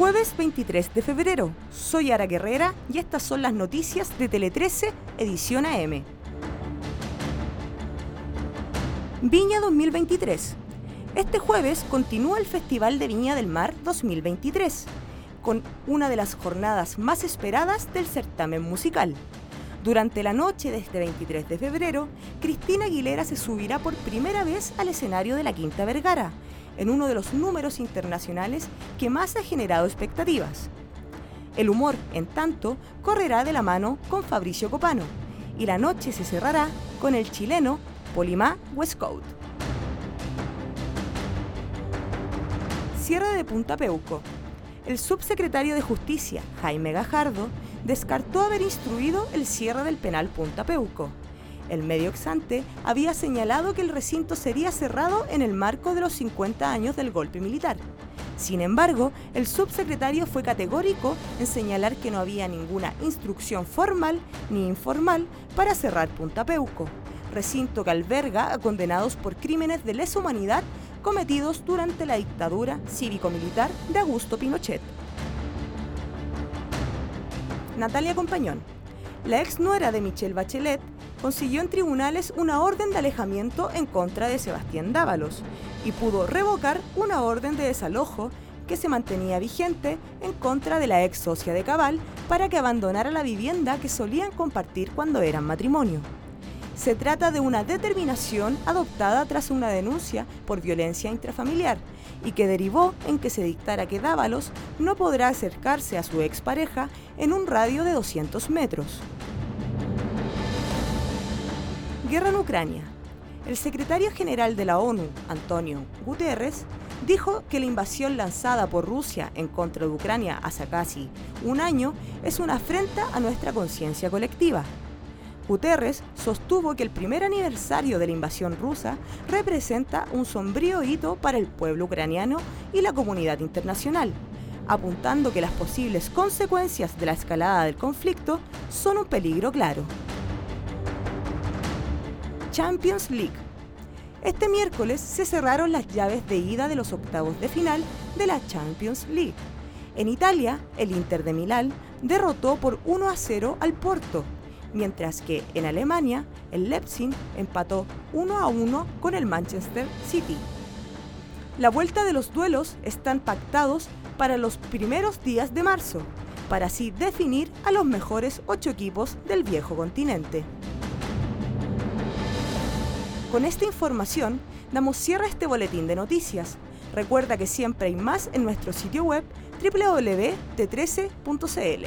Jueves 23 de febrero. Soy Ara Guerrera y estas son las noticias de Tele 13, edición AM. Viña 2023. Este jueves continúa el Festival de Viña del Mar 2023, con una de las jornadas más esperadas del certamen musical. Durante la noche de este 23 de febrero, Cristina Aguilera se subirá por primera vez al escenario de la Quinta Vergara, en uno de los números internacionales que más ha generado expectativas. El humor, en tanto, correrá de la mano con Fabricio Copano, y la noche se cerrará con el chileno Polimá Westcoat. Cierre de Punta Peuco. El subsecretario de Justicia, Jaime Gajardo, descartó haber instruido el cierre del penal Punta Peuco. El medio exante había señalado que el recinto sería cerrado en el marco de los 50 años del golpe militar. Sin embargo, el subsecretario fue categórico en señalar que no había ninguna instrucción formal ni informal para cerrar Punta Peuco, recinto que alberga a condenados por crímenes de lesa humanidad cometidos durante la dictadura cívico-militar de Augusto Pinochet. Natalia Compañón. La ex nuera de Michelle Bachelet consiguió en tribunales una orden de alejamiento en contra de Sebastián Dávalos y pudo revocar una orden de desalojo que se mantenía vigente en contra de la ex socia de Cabal para que abandonara la vivienda que solían compartir cuando eran matrimonio. Se trata de una determinación adoptada tras una denuncia por violencia intrafamiliar y que derivó en que se dictara que Dávalos no podrá acercarse a su expareja en un radio de 200 metros. Guerra en Ucrania. El secretario general de la ONU, Antonio Guterres, dijo que la invasión lanzada por Rusia en contra de Ucrania hace casi un año es una afrenta a nuestra conciencia colectiva Guterres sostuvo que el primer aniversario de la invasión rusa representa un sombrío hito para el pueblo ucraniano y la comunidad internacional, apuntando que las posibles consecuencias de la escalada del conflicto son un peligro claro. Champions League. Este miércoles se cerraron las llaves de ida de los octavos de final de la Champions League. En Italia, el Inter de Milán derrotó por 1 a 0 al Porto mientras que en Alemania el Leipzig empató 1 a 1 con el Manchester City. La vuelta de los duelos están pactados para los primeros días de marzo, para así definir a los mejores ocho equipos del viejo continente. Con esta información damos cierre a este boletín de noticias. Recuerda que siempre hay más en nuestro sitio web www.t13.cl.